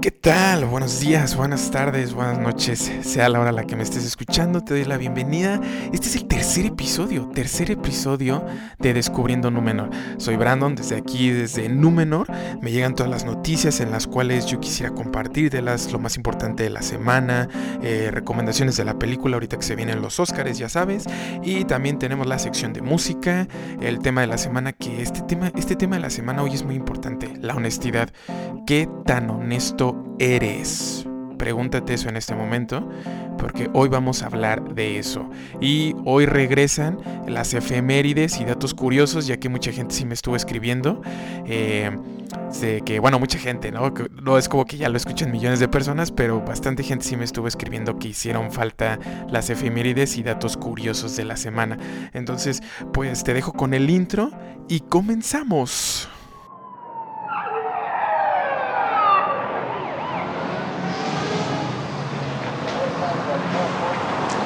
¿Qué tal? Buenos días, buenas tardes, buenas noches, sea la hora la que me estés escuchando, te doy la bienvenida. Este es el tercer episodio, tercer episodio de Descubriendo Númenor. Soy Brandon, desde aquí, desde Númenor, me llegan todas las noticias en las cuales yo quisiera compartir de las, lo más importante de la semana, eh, recomendaciones de la película, ahorita que se vienen los Oscars, ya sabes, y también tenemos la sección de música, el tema de la semana, que este tema, este tema de la semana hoy es muy importante, la honestidad. ¿Qué tan honesto eres? Pregúntate eso en este momento, porque hoy vamos a hablar de eso. Y hoy regresan las efemérides y datos curiosos, ya que mucha gente sí me estuvo escribiendo. Eh, que, bueno, mucha gente, ¿no? No es como que ya lo escuchan millones de personas, pero bastante gente sí me estuvo escribiendo que hicieron falta las efemérides y datos curiosos de la semana. Entonces, pues te dejo con el intro y comenzamos.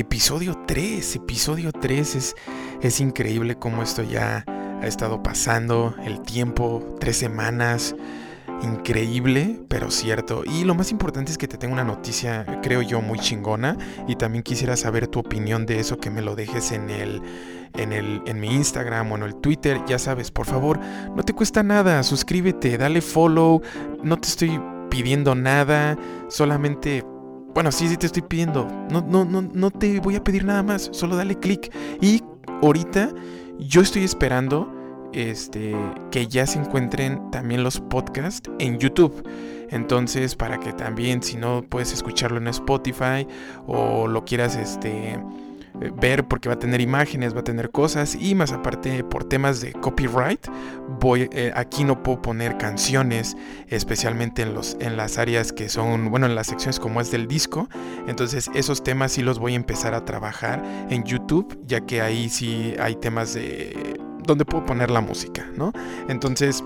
episodio 3, episodio 3 es, es increíble cómo esto ya ha estado pasando, el tiempo, tres semanas, increíble, pero cierto. Y lo más importante es que te tengo una noticia, creo yo, muy chingona. Y también quisiera saber tu opinión de eso, que me lo dejes en el, en el, en mi Instagram o en el Twitter. Ya sabes, por favor, no te cuesta nada, suscríbete, dale follow, no te estoy pidiendo nada, solamente bueno, sí, sí te estoy pidiendo. No, no, no, no te voy a pedir nada más. Solo dale click. Y ahorita yo estoy esperando este, que ya se encuentren también los podcasts en YouTube. Entonces, para que también, si no puedes escucharlo en Spotify o lo quieras este, ver porque va a tener imágenes, va a tener cosas y más aparte por temas de copyright, voy eh, aquí no puedo poner canciones, especialmente en los en las áreas que son, bueno, en las secciones como es del disco. Entonces, esos temas sí los voy a empezar a trabajar en YouTube, ya que ahí sí hay temas de donde puedo poner la música, ¿no? Entonces,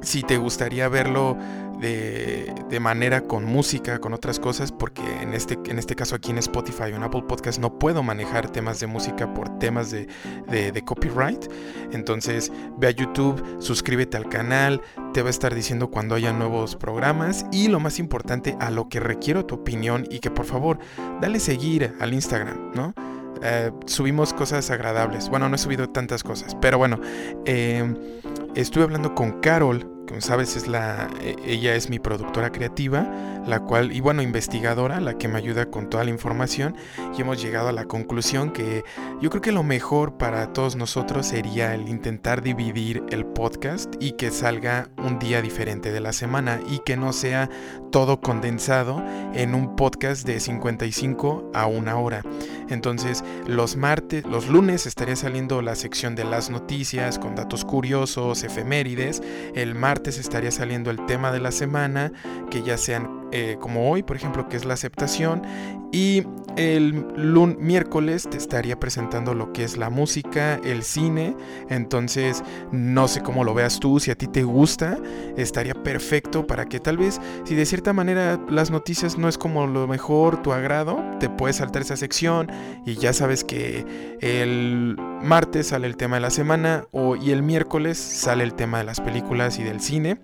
si te gustaría verlo de, de, manera con música, con otras cosas, porque en este, en este caso aquí en Spotify o en Apple Podcast no puedo manejar temas de música por temas de, de, copyright. Entonces ve a YouTube, suscríbete al canal, te va a estar diciendo cuando haya nuevos programas y lo más importante, a lo que requiero tu opinión y que por favor, dale seguir al Instagram, ¿no? Eh, subimos cosas agradables. Bueno, no he subido tantas cosas, pero bueno, eh, estuve hablando con Carol, como sabes es la ella es mi productora creativa la cual y bueno investigadora la que me ayuda con toda la información y hemos llegado a la conclusión que yo creo que lo mejor para todos nosotros sería el intentar dividir el podcast y que salga un día diferente de la semana y que no sea todo condensado en un podcast de 55 a una hora. Entonces los martes los lunes estaría saliendo la sección de las noticias con datos curiosos efemérides el martes estaría saliendo el tema de la semana, que ya sean eh, como hoy, por ejemplo, que es la aceptación. Y el miércoles te estaría presentando lo que es la música, el cine. Entonces, no sé cómo lo veas tú, si a ti te gusta, estaría perfecto para que tal vez, si de cierta manera las noticias no es como lo mejor, tu agrado, te puedes saltar esa sección y ya sabes que el martes sale el tema de la semana o, y el miércoles sale el tema de las películas y del cine.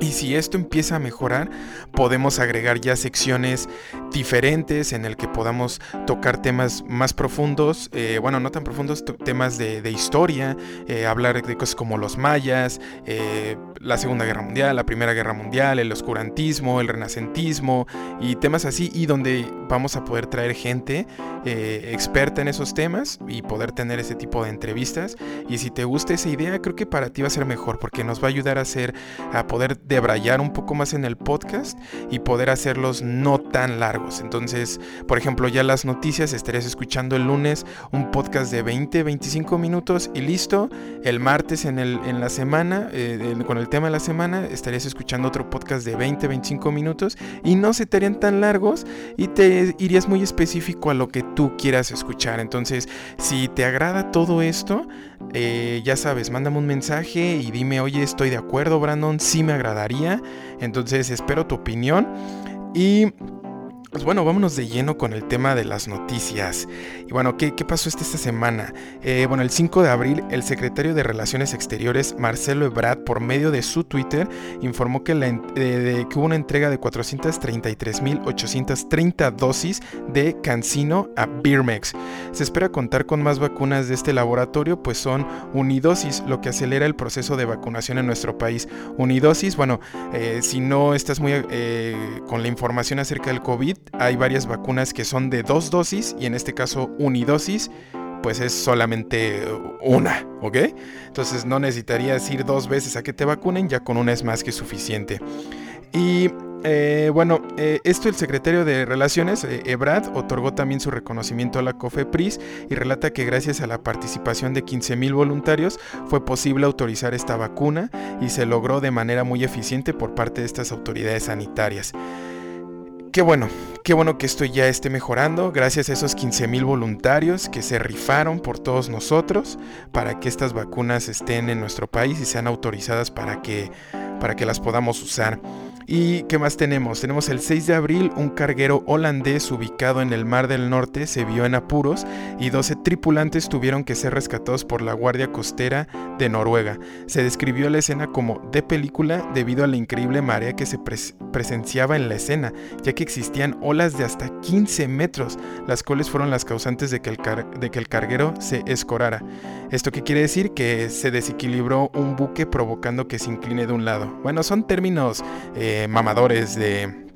Y si esto empieza a mejorar, podemos agregar ya secciones diferentes en el que podamos tocar temas más profundos, eh, bueno, no tan profundos, temas de, historia, eh, hablar de cosas como los mayas, eh, la Segunda Guerra Mundial, la Primera Guerra Mundial, el oscurantismo, el renacentismo y temas así, y donde vamos a poder traer gente experta en esos temas y poder tener ese tipo de entrevistas. Y si te gusta esa idea, creo que para ti va a ser mejor porque nos va a ayudar a hacer, a poder debrayar un poco más en el podcast y poder hacerlos no tan largos. Entonces, por ejemplo, ya las noticias estarías escuchando el lunes un podcast de 20, 25 minutos y listo. El martes en, el, en la semana eh, con el tema de la semana, estarías escuchando otro podcast de 20, 25 minutos y no se te harían tan largos y te irías muy específico a lo que tú quieras escuchar. Entonces, si te agrada todo esto, eh, ya sabes, mándame un mensaje y dime, oye, estoy de acuerdo, Brandon, sí me agradaría. Entonces, espero tu opinión. Y pues bueno, vámonos de lleno con el tema de las noticias. Y bueno, ¿qué, pasó esta, semana? Eh, bueno, el 5 de abril, el secretario de Relaciones Exteriores, Marcelo Ebrard, por medio de su Twitter, informó que, la, eh, que hubo una entrega de 433.830 dosis de Cancino a Birmex. Se espera contar con más vacunas de este laboratorio, pues son unidosis, lo que acelera el proceso de vacunación en nuestro país. Unidosis, bueno, eh, si no estás muy con la información acerca del COVID, hay varias vacunas que son de dos dosis y en este caso unidosis pues es solamente una, ¿ok? Entonces no necesitarías ir dos veces a que te vacunen, ya con una es más que suficiente. Y eh, bueno, eh, esto el secretario de Relaciones, eh, Ebrad, otorgó también su reconocimiento a la COFEPRIS y relata que gracias a la participación de 15.000 voluntarios fue posible autorizar esta vacuna y se logró de manera muy eficiente por parte de estas autoridades sanitarias. Qué bueno, qué bueno que esto ya esté mejorando gracias a esos 15 mil voluntarios que se rifaron por todos nosotros para que estas vacunas estén en nuestro país y sean autorizadas para que, para que las podamos usar. ¿Y qué más tenemos? Tenemos el 6 de abril, un carguero holandés ubicado en el Mar del Norte se vio en apuros y 12 tripulantes tuvieron que ser rescatados por la Guardia Costera de Noruega. Se describió la escena como de película debido a la increíble marea que se presenciaba en la escena, ya que existían olas de hasta 15 metros, las cuales fueron las causantes de que el, carguero se escorara. ¿Esto qué quiere decir? Que se desequilibró un buque provocando que se incline de un lado. Bueno, son términos... Eh, mamadores de,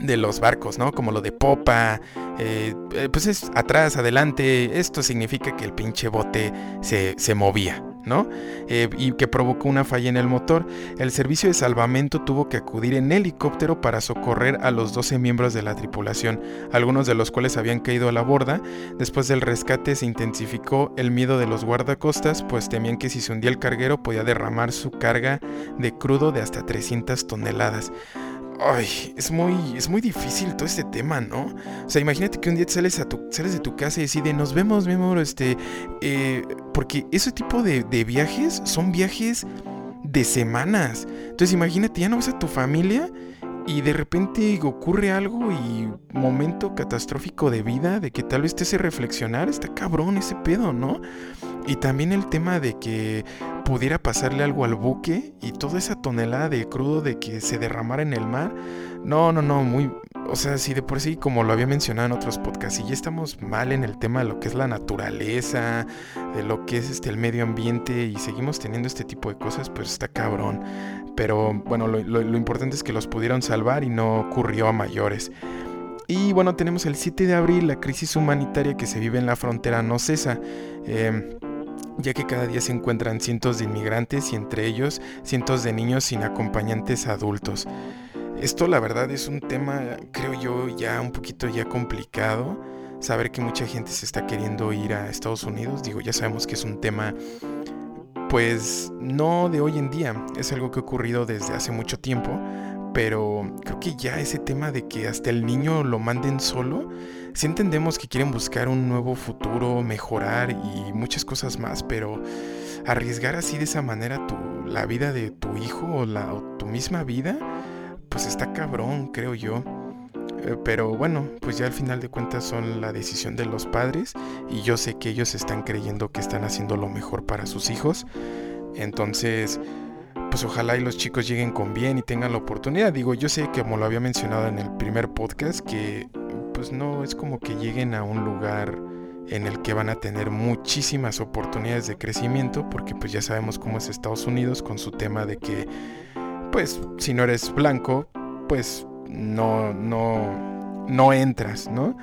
de los barcos, ¿no? Como lo de popa, eh, eh, pues es atrás, adelante, esto significa que el pinche bote se, se movía. Eh, y que provocó una falla en el motor. El servicio de salvamento tuvo que acudir en helicóptero para socorrer a los 12 miembros de la tripulación, algunos de los cuales habían caído a la borda. Después del rescate se intensificó el miedo de los guardacostas, pues temían que si se hundía el carguero podía derramar su carga de crudo de hasta 300 toneladas. Ay, es muy, es muy difícil todo este tema, ¿no? O sea, imagínate que un día sales, a tu, sales de tu casa y decides, nos vemos, mi amor, este... Eh, porque ese tipo de, de viajes son viajes de semanas. Entonces imagínate, ya no ves a tu familia y de repente ocurre algo y momento catastrófico de vida, de que tal vez te hace reflexionar, está cabrón ese pedo, ¿no? Y también el tema de que pudiera pasarle algo al buque y toda esa tonelada de crudo de que se derramara en el mar. No, no, no, muy... O sea, si de por sí, como lo había mencionado en otros podcasts, y ya estamos mal en el tema de lo que es la naturaleza, de lo que es este, el medio ambiente, y seguimos teniendo este tipo de cosas, pues está cabrón. Pero bueno, lo, importante es que los pudieron salvar y no ocurrió a mayores. Y bueno, tenemos el 7 de abril, la crisis humanitaria que se vive en la frontera no cesa. Eh, ya que cada día se encuentran cientos de inmigrantes y entre ellos cientos de niños sin acompañantes adultos. Esto la verdad es un tema, creo yo, ya un poquito ya complicado. Saber que mucha gente se está queriendo ir a Estados Unidos, digo, ya sabemos que es un tema pues no de hoy en día, es algo que ha ocurrido desde hace mucho tiempo, pero creo que ya ese tema de que hasta el niño lo manden solo, si entendemos que quieren buscar un nuevo futuro, mejorar y muchas cosas más, pero arriesgar así de esa manera tu, la vida de tu hijo o, la, tu misma vida, pues está cabrón, creo yo. Eh, pero bueno, pues ya al final de cuentas son la decisión de los padres y yo sé que ellos están creyendo que están haciendo lo mejor para sus hijos. Entonces, pues ojalá y los chicos lleguen con bien y tengan la oportunidad. Digo, yo sé que como lo había mencionado en el primer podcast, que pues no es como que lleguen a un lugar en el que van a tener muchísimas oportunidades de crecimiento, porque pues ya sabemos cómo es Estados Unidos con su tema de que, pues si no eres blanco, pues no, no, no entras, ¿no?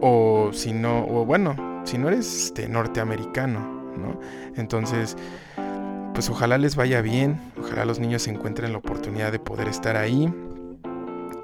O si no, o bueno, si no eres este, norteamericano, ¿no? Entonces, pues ojalá les vaya bien, ojalá los niños encuentren la oportunidad de poder estar ahí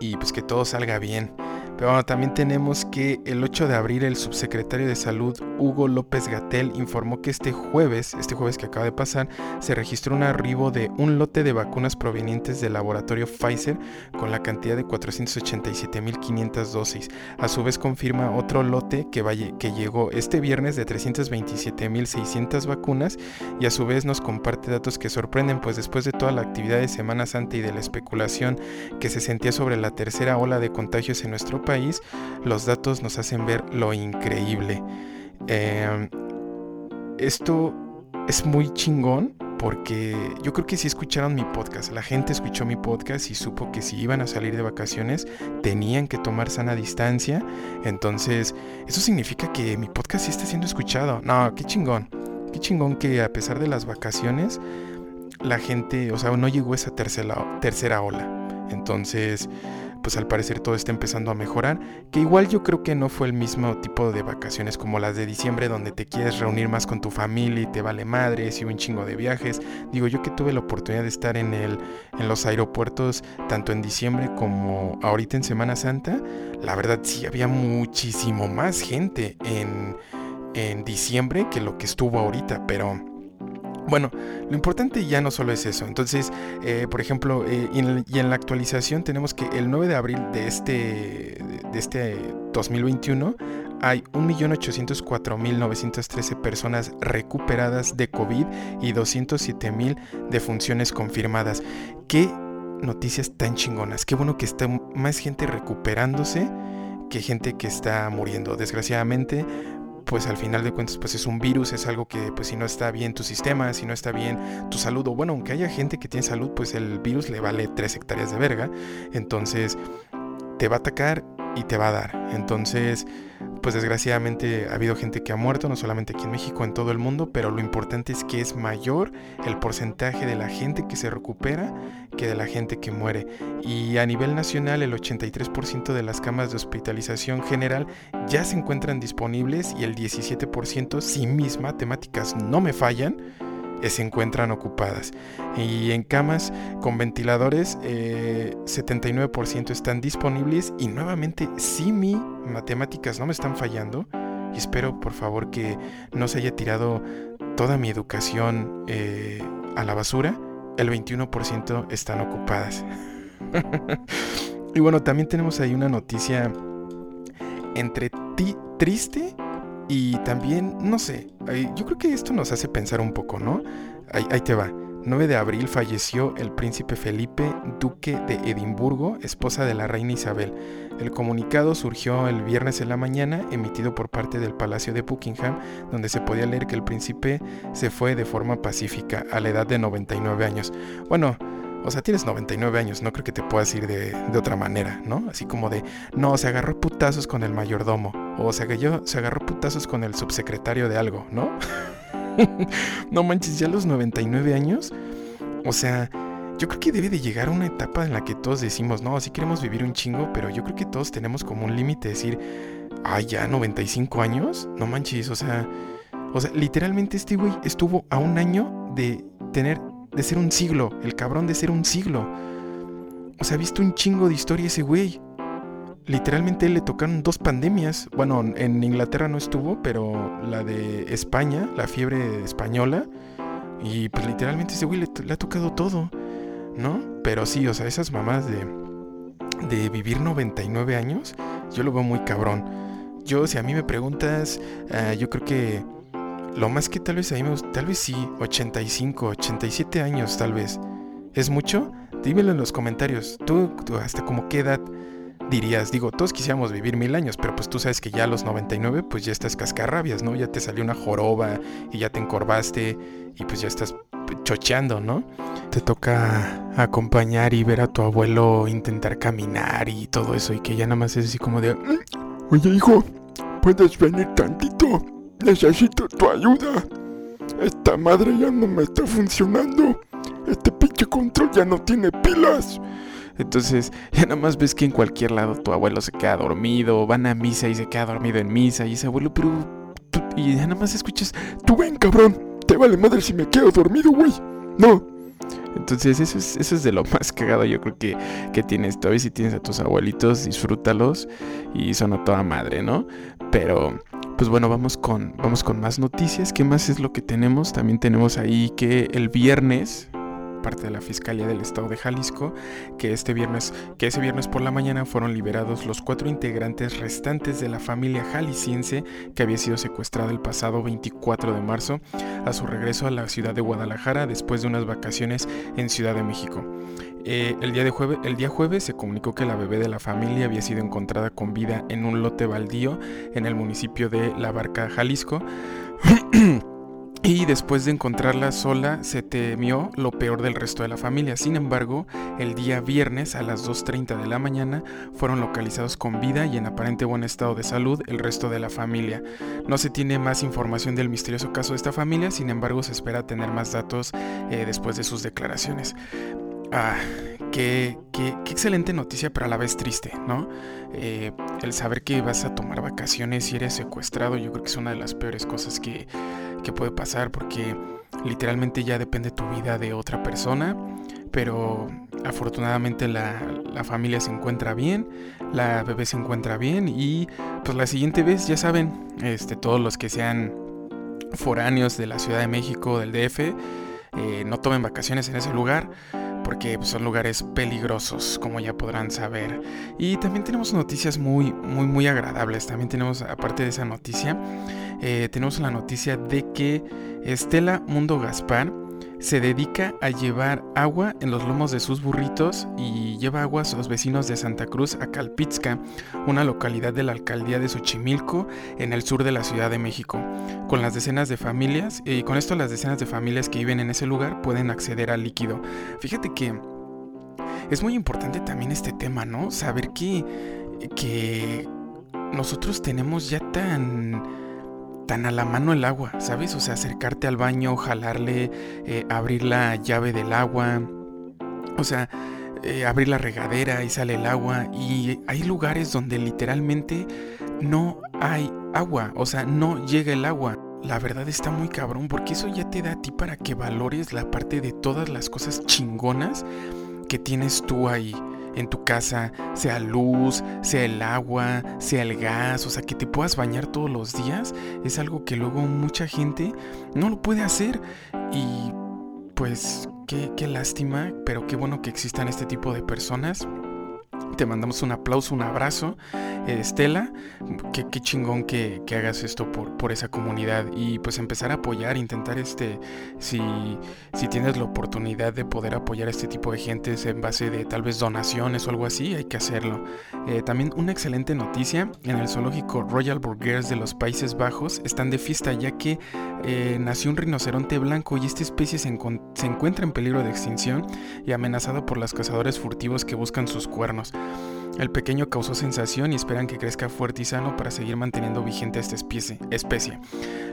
y pues que todo salga bien Pero bueno, también tenemos que el 8 de abril el subsecretario de Salud Hugo López Gatel informó que este jueves, este jueves que acaba de pasar, se registró un arribo de un lote de vacunas provenientes del laboratorio Pfizer con la cantidad de 487.500 dosis. A su vez confirma otro lote que, que llegó este viernes de 327.600 vacunas y a su vez nos comparte datos que sorprenden, pues después de toda la actividad de Semana Santa y de la especulación que se sentía sobre la tercera ola de contagios en nuestro país, los datos nos hacen ver lo increíble. Em, esto es muy chingón porque yo creo que si escucharon mi podcast, la gente escuchó mi podcast y supo que si iban a salir de vacaciones tenían que tomar sana distancia. Entonces, eso significa que mi podcast sí está siendo escuchado. No, qué chingón. Qué chingón que a pesar de las vacaciones, la gente, o sea, no llegó esa tercera, tercera ola. Entonces, pues al parecer todo está empezando a mejorar, que igual yo creo que no fue el mismo tipo de vacaciones como las de diciembre donde te quieres reunir más con tu familia y te vale madres y un chingo de viajes. Digo, yo que tuve la oportunidad de estar en el en los aeropuertos tanto en diciembre como ahorita en Semana Santa, la verdad sí había muchísimo más gente en en diciembre que lo que estuvo ahorita, pero bueno, lo importante ya no solo es eso. Entonces, eh, por ejemplo, eh, y, en, la actualización tenemos que el 9 de abril de este, de este 2021 hay 1.804.913 personas recuperadas de COVID y 207.000 defunciones confirmadas. ¿Qué noticias tan chingonas? Qué bueno que está más gente recuperándose que gente que está muriendo. Desgraciadamente, pues al final de cuentas pues es un virus, es algo que pues si no está bien tu sistema, si no está bien tu salud, o bueno, aunque haya gente que tiene salud, pues el virus le vale 3 hectáreas de verga, entonces te va a atacar y te va a dar. Entonces, pues desgraciadamente ha habido gente que ha muerto, no solamente aquí en México, en todo el mundo, pero lo importante es que es mayor el porcentaje de la gente que se recupera que de la gente que muere. Y a nivel nacional, el 83% de las camas de hospitalización general ya se encuentran disponibles y el 17%, si mis matemáticas no me fallan, se encuentran ocupadas. Y en camas con ventiladores, 79% eh, están disponibles. Y nuevamente, si mi matemáticas no me están fallando, y espero por favor que no se haya tirado toda mi educación eh, a la basura, el 21% están ocupadas. y bueno, también tenemos ahí una noticia entre ti triste y también, no sé, yo creo que esto nos hace pensar un poco, ¿no? Ahí, te va. 9 de abril falleció el príncipe Felipe, duque de Edimburgo, esposa de la reina Isabel. El comunicado surgió el viernes en la mañana, emitido por parte del Palacio de Buckingham, donde se podía leer que el príncipe se fue de forma pacífica a la edad de 99 años. Bueno, o sea, tienes 99 años, no creo que te puedas ir de, otra manera, ¿no? Así como de, no, se agarró putazos con el mayordomo, o se agarró, se agarró putazos con el subsecretario de algo, ¿no? no manches, ya los 99 años, o sea, yo creo que debe de llegar a una etapa en la que todos decimos, no, sí queremos vivir un chingo, pero yo creo que todos tenemos como un límite de decir, ay, ya 95 años, no manches, o sea, o sea, literalmente este güey estuvo a un año de tener de ser un siglo, el cabrón de ser un siglo. O sea, ha visto un chingo de historia ese güey. Literalmente le tocaron dos pandemias. Bueno, en Inglaterra no estuvo, pero la de España, la fiebre española. Y pues literalmente ese güey le, ha tocado todo, ¿no? Pero sí, o sea, esas mamás de, de vivir 99 años, yo lo veo muy cabrón. Yo, si a mí me preguntas, ah, yo creo que lo más que tal vez a mí me tal vez sí, 85, 87 años tal vez. ¿Es mucho? Dímelo en los comentarios. ¿Tú, hasta como qué edad dirías? Digo, todos quisiéramos vivir mil años, pero pues tú sabes que ya a los 99 pues ya estás cascarrabias, ¿no? Ya te salió una joroba y ya te encorvaste y pues ya estás chocheando, ¿no? Te toca acompañar y ver a tu abuelo intentar caminar y todo eso y que ya nada más es así como de... Mm, oye hijo, ¿puedes venir tantito? Necesito tu ayuda. Esta madre ya no me está funcionando. Este pinche control ya no tiene pilas. Entonces, ya nada más ves que en cualquier lado tu abuelo se queda dormido, van a misa y se queda dormido en misa, y ese abuelo, pero. y ya nada más escuchas, tú ven, cabrón, te vale madre si me quedo dormido, güey. No, Entonces eso es, eso es de lo más cagado yo creo que, que tienes. Todavía si tienes a tus abuelitos, disfrútalos y son a toda madre, ¿no? Pero pues bueno, vamos con, vamos con más noticias. ¿Qué más es lo que tenemos? También tenemos ahí que el viernes, parte de la Fiscalía del Estado de Jalisco, que este viernes, que ese viernes por la mañana fueron liberados los cuatro integrantes restantes de la familia jalisciense que había sido secuestrada el pasado 24 de marzo a su regreso a la ciudad de Guadalajara después de unas vacaciones en Ciudad de México. Eh, el, día de jueves, el día jueves se comunicó que la bebé de la familia había sido encontrada con vida en un lote baldío en el municipio de La Barca, Jalisco. Y después de encontrarla sola, se temió lo peor del resto de la familia. Sin embargo, el día viernes a las 2.30 de la mañana fueron localizados con vida y en aparente buen estado de salud el resto de la familia. No se tiene más información del misterioso caso de esta familia, sin embargo se espera tener más datos eh, después de sus declaraciones. Ah, qué, qué, excelente noticia, pero a la vez triste, ¿no? Eh, el saber que vas a tomar vacaciones y eres secuestrado, yo creo que es una de las peores cosas que que puede pasar porque literalmente ya depende tu vida de otra persona, pero afortunadamente la, familia se encuentra bien, la bebé se encuentra bien y pues la siguiente vez ya saben, este, todos los que sean foráneos de la Ciudad de México, del DF, eh, no tomen vacaciones en ese lugar porque pues, son lugares peligrosos, como ya podrán saber. Y también tenemos noticias muy, muy, muy agradables. También tenemos, aparte de esa noticia, eh, tenemos la noticia de que Estela Mundo Gaspar se dedica a llevar agua en los lomos de sus burritos y lleva agua a los vecinos de Santa Cruz a Calpitzca, una localidad de la alcaldía de Xochimilco en el sur de la Ciudad de México. Con las decenas de familias, y con esto las decenas de familias que viven en ese lugar pueden acceder al líquido. Fíjate que es muy importante también este tema, ¿no? Saber que, que nosotros tenemos ya tan tan a la mano el agua, ¿sabes? O sea, acercarte al baño, jalarle, eh, abrir la llave del agua, o sea, eh, abrir la regadera y sale el agua. Y hay lugares donde literalmente no hay agua, o sea, no llega el agua. La verdad está muy cabrón porque eso ya te da a ti para que valores la parte de todas las cosas chingonas que tienes tú ahí en tu casa, sea luz, sea el agua, sea el gas, o sea, que te puedas bañar todos los días, es algo que luego mucha gente no lo puede hacer. Y pues qué, qué lástima, pero qué bueno que existan este tipo de personas te mandamos un aplauso, un abrazo. Eh, Estela, qué, chingón que, que, hagas esto por, por esa comunidad y pues empezar a apoyar, intentar este, si, si tienes la oportunidad de poder apoyar a este tipo de gente en base de tal vez donaciones o algo así, hay que hacerlo. Eh, también una excelente noticia, en el zoológico Royal Burgers de los Países Bajos están de fiesta ya que eh, nació un rinoceronte blanco y esta especie se encuentra en peligro de extinción y amenazada por los cazadores furtivos que buscan sus cuernos. El pequeño causó sensación y esperan que crezca fuerte y sano para seguir manteniendo vigente esta especie.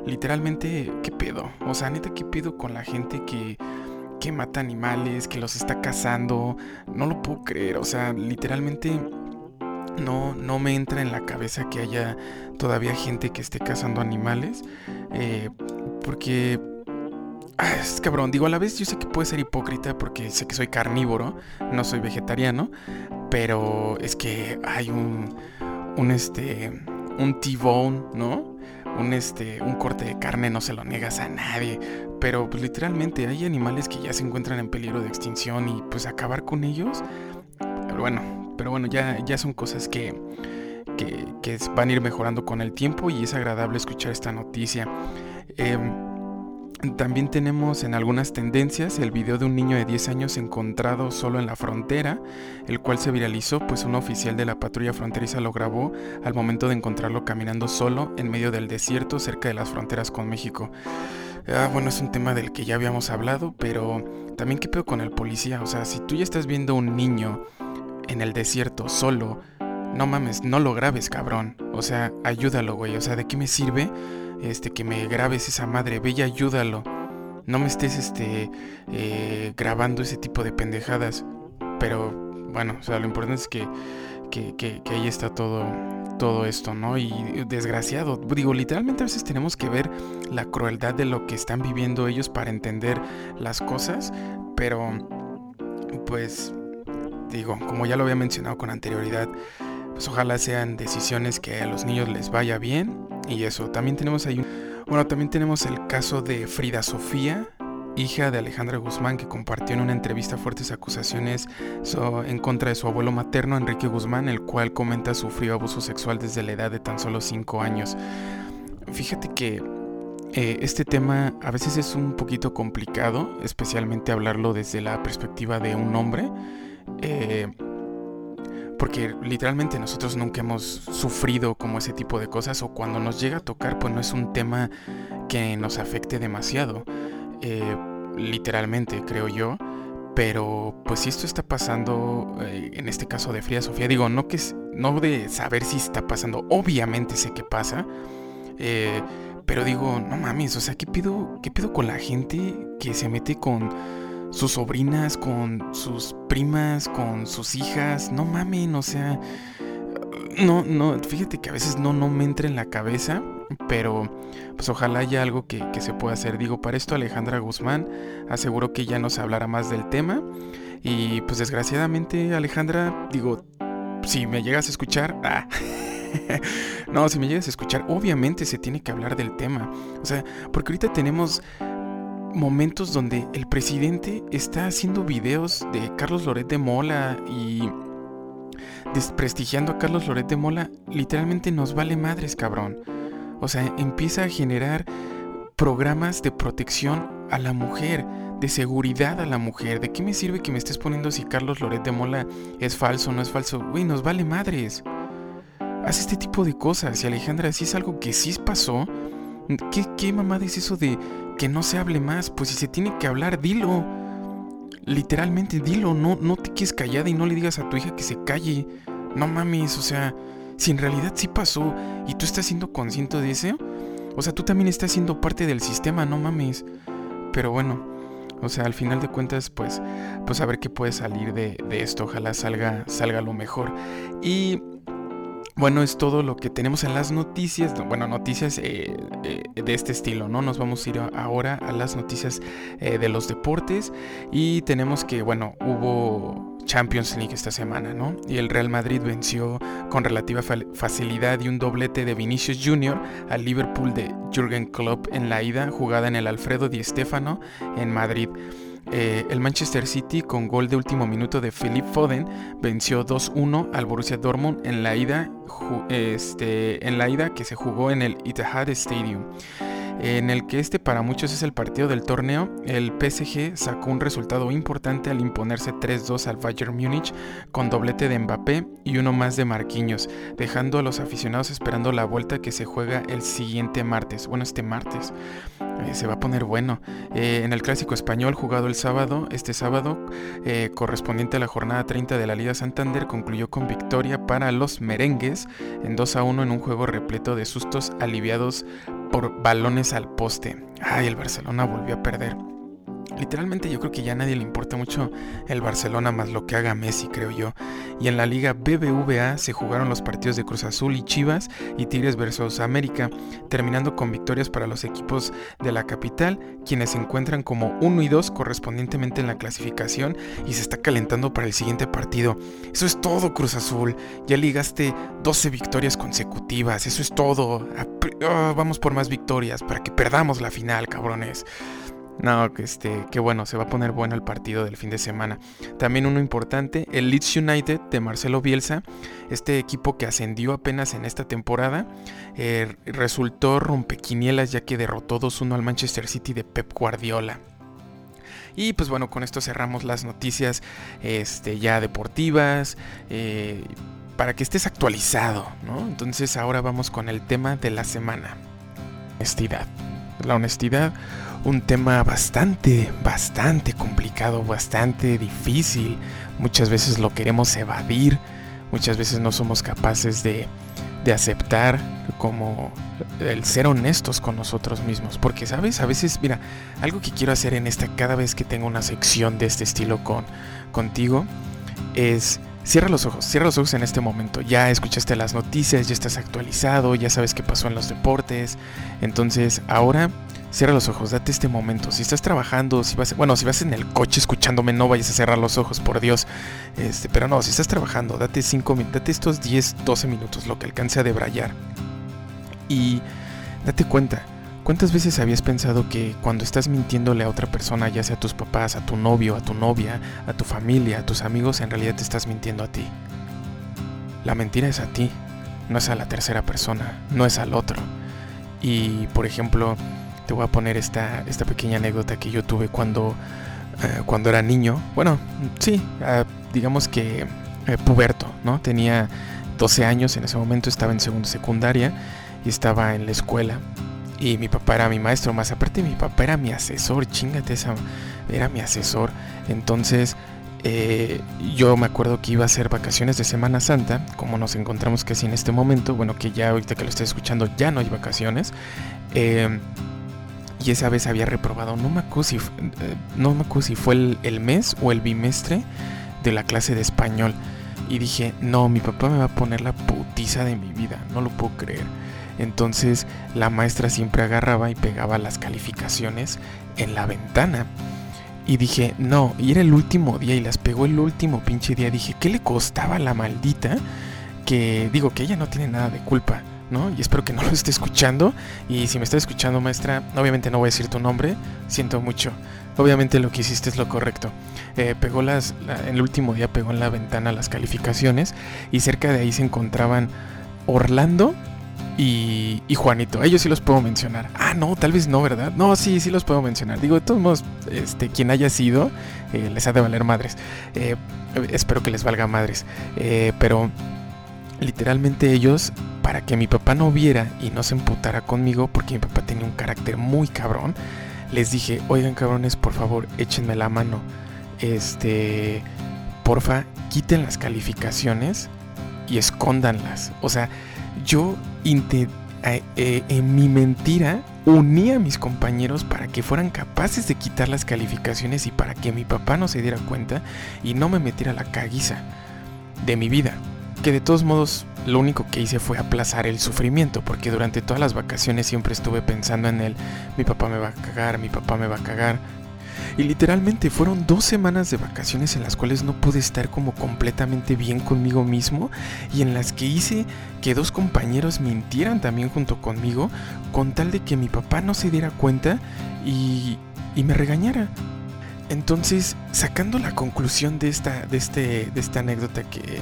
Literalmente, ¿qué pedo? O sea, neta, ¿qué pedo con la gente que, que mata animales, que los está cazando? No lo puedo creer, o sea, literalmente no, no me entra en la cabeza que haya todavía gente que esté cazando animales. Eh, porque es cabrón, digo, a la vez yo sé que puede ser hipócrita porque sé que soy carnívoro, no soy vegetariano, pero es que hay un, un este, un T-bone, ¿no? Un este, un corte de carne no se lo niegas a nadie, pero pues literalmente hay animales que ya se encuentran en peligro de extinción y pues acabar con ellos, pero bueno, pero bueno, ya, ya son cosas que, que, que van a ir mejorando con el tiempo y es agradable escuchar esta noticia. Eh, también tenemos en algunas tendencias el video de un niño de 10 años encontrado solo en la frontera, el cual se viralizó pues un oficial de la patrulla fronteriza lo grabó al momento de encontrarlo caminando solo en medio del desierto cerca de las fronteras con México. Ah, bueno, es un tema del que ya habíamos hablado, pero también qué pedo con el policía, o sea, si tú ya estás viendo un niño en el desierto solo, no mames, no lo grabes, cabrón. O sea, ayúdalo, güey. O sea, ¿de qué me sirve? Este, que me grabes esa madre, ve ayúdalo. No me estés este, eh, grabando ese tipo de pendejadas. Pero bueno, o sea, lo importante es que, que, que, ahí está todo, todo esto, ¿no? Y desgraciado, digo, literalmente a veces tenemos que ver la crueldad de lo que están viviendo ellos para entender las cosas, pero pues digo, como ya lo había mencionado con anterioridad, pues ojalá sean decisiones que a los niños les vaya bien y eso. También tenemos ahí. Bueno, también tenemos el caso de Frida Sofía, hija de Alejandra Guzmán, que compartió en una entrevista fuertes acusaciones en contra de su abuelo materno, Enrique Guzmán, el cual comenta sufrió abuso sexual desde la edad de tan solo 5 años. Fíjate que eh, este tema a veces es un poquito complicado, especialmente hablarlo desde la perspectiva de un hombre. Eh, porque literalmente nosotros nunca hemos sufrido como ese tipo de cosas o cuando nos llega a tocar pues no es un tema que nos afecte demasiado. Eh, literalmente, creo yo. Pero pues si esto está pasando, eh, en este caso de Frida Sofía, digo, no, que, no de saber si está pasando, obviamente sé que pasa. Eh, pero digo, no mames, o sea, ¿qué pido, ¿qué pido con la gente que se mete con sus sobrinas, con sus primas, con sus hijas? No mames, o sea, no, no, fíjate que a veces no, no me entra en la cabeza pero pues ojalá haya algo que, se pueda hacer. Digo, para esto Alejandra Guzmán aseguró que ya no se hablará más del tema y pues desgraciadamente Alejandra, digo, si me llegas a escuchar, ah, no, si me llegas a escuchar, obviamente se tiene que hablar del tema. O sea, porque ahorita tenemos momentos donde el presidente está haciendo videos de Carlos Loret de Mola y desprestigiando a Carlos Loret de Mola, literalmente nos vale madres, cabrón. O sea, empieza a generar programas de protección a la mujer, de seguridad a la mujer. ¿De qué me sirve que me estés poniendo si Carlos Loret de Mola es falso o no es falso? Güey, nos vale madres. Haz este tipo de cosas. Y Alejandra, si es algo que sí pasó, ¿qué, qué mamada es eso de que no se hable más? Pues si se tiene que hablar, dilo. Literalmente, dilo. No, no te quedes callada y no le digas a tu hija que se calle. No mames, o sea, si en realidad sí pasó y tú estás siendo consciente de eso, o sea, tú también estás siendo parte del sistema, no mames. Pero bueno, o sea, al final de cuentas, pues, pues a ver qué puede salir de, esto. Ojalá salga, salga lo mejor. Y bueno, es todo lo que tenemos en las noticias. Bueno, noticias eh, eh, de este estilo, ¿no? Nos vamos a ir ahora a las noticias eh, de los deportes. Y tenemos que, bueno, hubo Champions League esta semana, ¿no? Y el Real Madrid venció con relativa facilidad y un doblete de Vinicius Jr. al Liverpool de Jürgen Klopp en la ida jugada en el Alfredo Di Stéfano en Madrid. Eh, el Manchester City con gol de último minuto de Philip Foden venció 2-1 al Borussia Dortmund en la ida este, en la ida que se jugó en el Etihad Stadium en el que este para muchos es el partido del torneo, el PSG sacó un resultado importante al imponerse 3-2 al Bayern Múnich con doblete de Mbappé y uno más de Marquinhos, dejando a los aficionados esperando la vuelta que se juega el siguiente martes, bueno este martes. Eh, se va a poner bueno. Eh, en el clásico español jugado el sábado, este sábado, eh, correspondiente a la jornada 30 de la Liga Santander, concluyó con victoria para los merengues en 2 a 1 en un juego repleto de sustos aliviados por balones al poste. Ay, el Barcelona volvió a perder. Literalmente yo creo que ya a nadie le importa mucho el Barcelona más lo que haga Messi, creo yo. Y en la liga BBVA se jugaron los partidos de Cruz Azul y Chivas y Tigres versus América, terminando con victorias para los equipos de la capital, quienes se encuentran como 1 y 2 correspondientemente en la clasificación y se está calentando para el siguiente partido. Eso es todo, Cruz Azul. Ya ligaste 12 victorias consecutivas, eso es todo. Ah, vamos por más victorias para que perdamos la final, cabrones. No, que este, que bueno, se va a poner bueno el partido del fin de semana. También uno importante, el Leeds United de Marcelo Bielsa, este equipo que ascendió apenas en esta temporada, eh, resultó rompequinielas ya que derrotó 2-1 al Manchester City de Pep Guardiola. Y pues bueno, con esto cerramos las noticias este, ya deportivas. Eh, para que estés actualizado, ¿no? Entonces ahora vamos con el tema de la semana. Honestidad. La honestidad un tema bastante, bastante complicado, bastante difícil. Muchas veces lo queremos evadir, muchas veces no somos capaces de, de aceptar como el ser honestos con nosotros mismos. Porque, ¿sabes? A veces, mira, algo que quiero hacer en esta, cada vez que tengo una sección de este estilo con, contigo, es Cierra los ojos, cierra los ojos en este momento. Ya escuchaste las noticias, ya estás actualizado, ya sabes qué pasó en los deportes. Entonces, ahora cierra los ojos, date este momento. Si estás trabajando, si vas, bueno, si vas en el coche escuchándome, no vayas a cerrar los ojos, por Dios. Este, pero no, si estás trabajando, date cinco date estos 10, 12 minutos, lo que alcance a debrayar. Y date cuenta, ¿Cuántas veces habías pensado que cuando estás mintiéndole a otra persona, ya sea a tus papás, a tu novio, a tu novia, a tu familia, a tus amigos, en realidad te estás mintiendo a ti? La mentira es a ti, no es a la tercera persona, no es al otro. Y, por ejemplo, te voy a poner esta, esta pequeña anécdota que yo tuve cuando, eh, cuando era niño. Bueno, sí, eh, digamos que eh, puberto, ¿no? Tenía 12 años, en ese momento estaba en segunda secundaria y estaba en la escuela y mi papá era mi maestro, más aparte mi papá era mi asesor, chingate esa, era mi asesor. Entonces eh, yo me acuerdo que iba a ser vacaciones de Semana Santa, como nos encontramos casi en este momento, bueno que ya ahorita que lo estoy escuchando ya no hay vacaciones. Eh, y esa vez había reprobado, no me acuerdo si, eh, no me acuerdo si fue el mes o el bimestre de la clase de español. Y dije, no, mi papá me va a poner la putiza de mi vida, no lo puedo creer. Entonces la maestra siempre agarraba y pegaba las calificaciones en la ventana. Y dije, no, y era el último día y las pegó el último pinche día. Dije, ¿qué le costaba a la maldita? Que digo que ella no tiene nada de culpa, ¿no? Y espero que no lo esté escuchando. Y si me está escuchando, maestra, obviamente no voy a decir tu nombre, siento mucho. Obviamente lo que hiciste es lo correcto. Eh, pegó las, el último día pegó en la ventana las calificaciones y cerca de ahí se encontraban Orlando y, Juanito. Ellos sí los puedo mencionar. Ah, no, tal vez no, ¿verdad? No, sí, sí los puedo mencionar. Digo, de todos modos, este, quien haya sido, eh, les ha de valer madres. Eh, espero que les valga madres. Eh, pero literalmente ellos, para que mi papá no viera y no se emputara conmigo, porque mi papá tenía un carácter muy cabrón, les dije, oigan cabrones, por favor, échenme la mano. Este, porfa, quiten las calificaciones y escóndanlas. O sea, yo eh, eh, en mi mentira uní a mis compañeros para que fueran capaces de quitar las calificaciones y para que mi papá no se diera cuenta y no me metiera la caguiza de mi vida. Que de todos modos lo único que hice fue aplazar el sufrimiento, porque durante todas las vacaciones siempre estuve pensando en él, mi papá me va a cagar, mi papá me va a cagar, y literalmente fueron dos semanas de vacaciones en las cuales no pude estar como completamente bien conmigo mismo y en las que hice que dos compañeros mintieran también junto conmigo con tal de que mi papá no se diera cuenta y, y me regañara. Entonces, sacando la conclusión de esta, de este, de esta anécdota que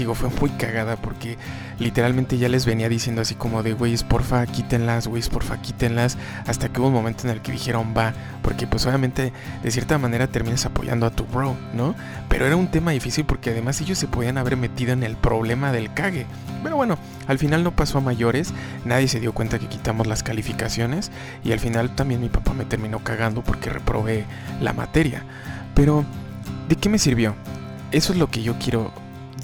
digo fue muy cagada porque literalmente ya les venía diciendo así como de güeyes porfa quítenlas, güeyes porfa quítenlas, hasta que hubo un momento en el que dijeron va, porque pues obviamente de cierta manera terminas apoyando a tu bro, ¿no? Pero era un tema difícil porque además ellos se podían haber metido en el problema del cague. Pero bueno, al final no pasó a mayores, nadie se dio cuenta que quitamos las calificaciones y al final también mi papá me terminó cagando porque reprobé la materia. Pero, ¿de qué me sirvió? Eso es lo que yo quiero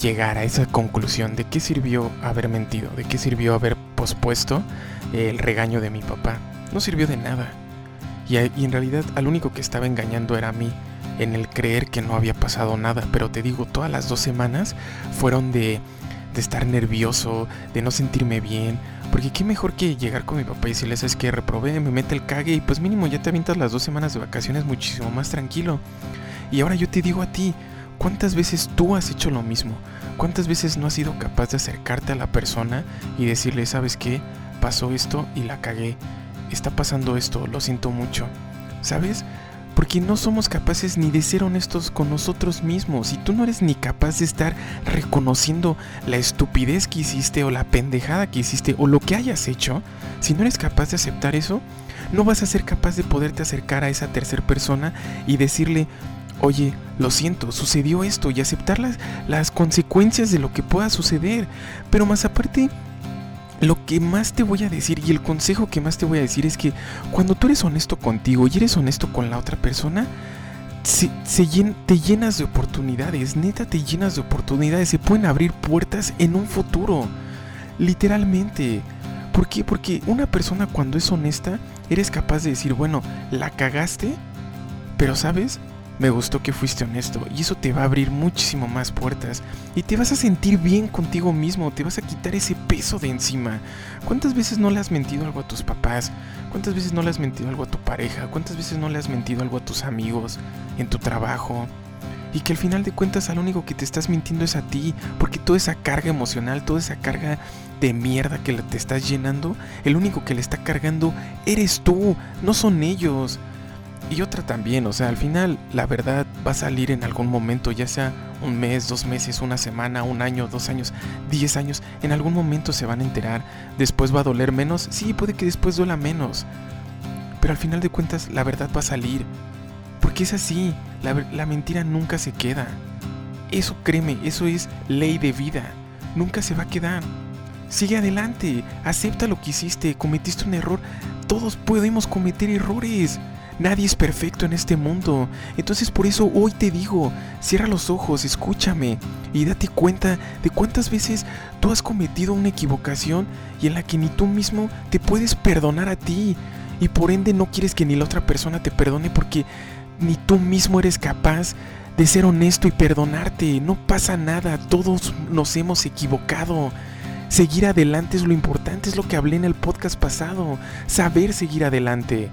llegar a esa conclusión de qué sirvió haber mentido, de qué sirvió haber pospuesto el regaño de mi papá. No sirvió de nada. Y, en realidad al único que estaba engañando era a mí, en el creer que no había pasado nada. Pero te digo, todas las dos semanas fueron de, de estar nervioso, de no sentirme bien. Porque qué mejor que llegar con mi papá y decirle, es que reprobé, me mete el cague y pues mínimo ya te avientas las dos semanas de vacaciones muchísimo más tranquilo. Y ahora yo te digo a ti, ¿cuántas veces tú has hecho lo mismo? ¿Cuántas veces no has sido capaz de acercarte a la persona y decirle, sabes qué, pasó esto y la cagué? Está pasando esto, lo siento mucho. ¿Sabes? Porque no somos capaces ni de ser honestos con nosotros mismos. Y tú no eres ni capaz de estar reconociendo la estupidez que hiciste o la pendejada que hiciste o lo que hayas hecho, si no eres capaz de aceptar eso, no vas a ser capaz de poderte acercar a esa tercera persona y decirle, oye, lo siento, sucedió esto y aceptar las, las consecuencias de lo que pueda suceder. Pero más aparte, lo que más te voy a decir y el consejo que más te voy a decir es que cuando tú eres honesto contigo y eres honesto con la otra persona, se, te llenas de oportunidades, neta te llenas de oportunidades, se pueden abrir puertas en un futuro, literalmente. ¿Por qué? Porque una persona cuando es honesta, eres capaz de decir, bueno, la cagaste, pero sabes, Me gustó que fuiste honesto y eso te va a abrir muchísimo más puertas y te vas a sentir bien contigo mismo, te vas a quitar ese peso de encima. ¿Cuántas veces no le has mentido algo a tus papás? ¿Cuántas veces no le has mentido algo a tu pareja? ¿Cuántas veces no le has mentido algo a tus amigos, en tu trabajo? Y que al final de cuentas al único que te estás mintiendo es a ti, porque toda esa carga emocional, toda esa carga de mierda que te estás llenando, el único que le está cargando eres tú, no son ellos. Y otra también, o sea, al final la verdad va a salir en algún momento, ya sea un mes, dos meses, una semana, un año, dos años, diez años, en algún momento se van a enterar. Después va a doler menos, sí, puede que después duela menos. Pero al final de cuentas la verdad va a salir. Porque es así, la, mentira nunca se queda. Eso créeme, eso es ley de vida. Nunca se va a quedar. Sigue adelante, acepta lo que hiciste, cometiste un error. Todos podemos cometer errores. Nadie es perfecto en este mundo. Entonces por eso hoy te digo, cierra los ojos, escúchame y date cuenta de cuántas veces tú has cometido una equivocación y en la que ni tú mismo te puedes perdonar a ti. Y por ende no quieres que ni la otra persona te perdone porque ni tú mismo eres capaz de ser honesto y perdonarte. No pasa nada, todos nos hemos equivocado. Seguir adelante es lo importante, es lo que hablé en el podcast pasado. Saber seguir adelante.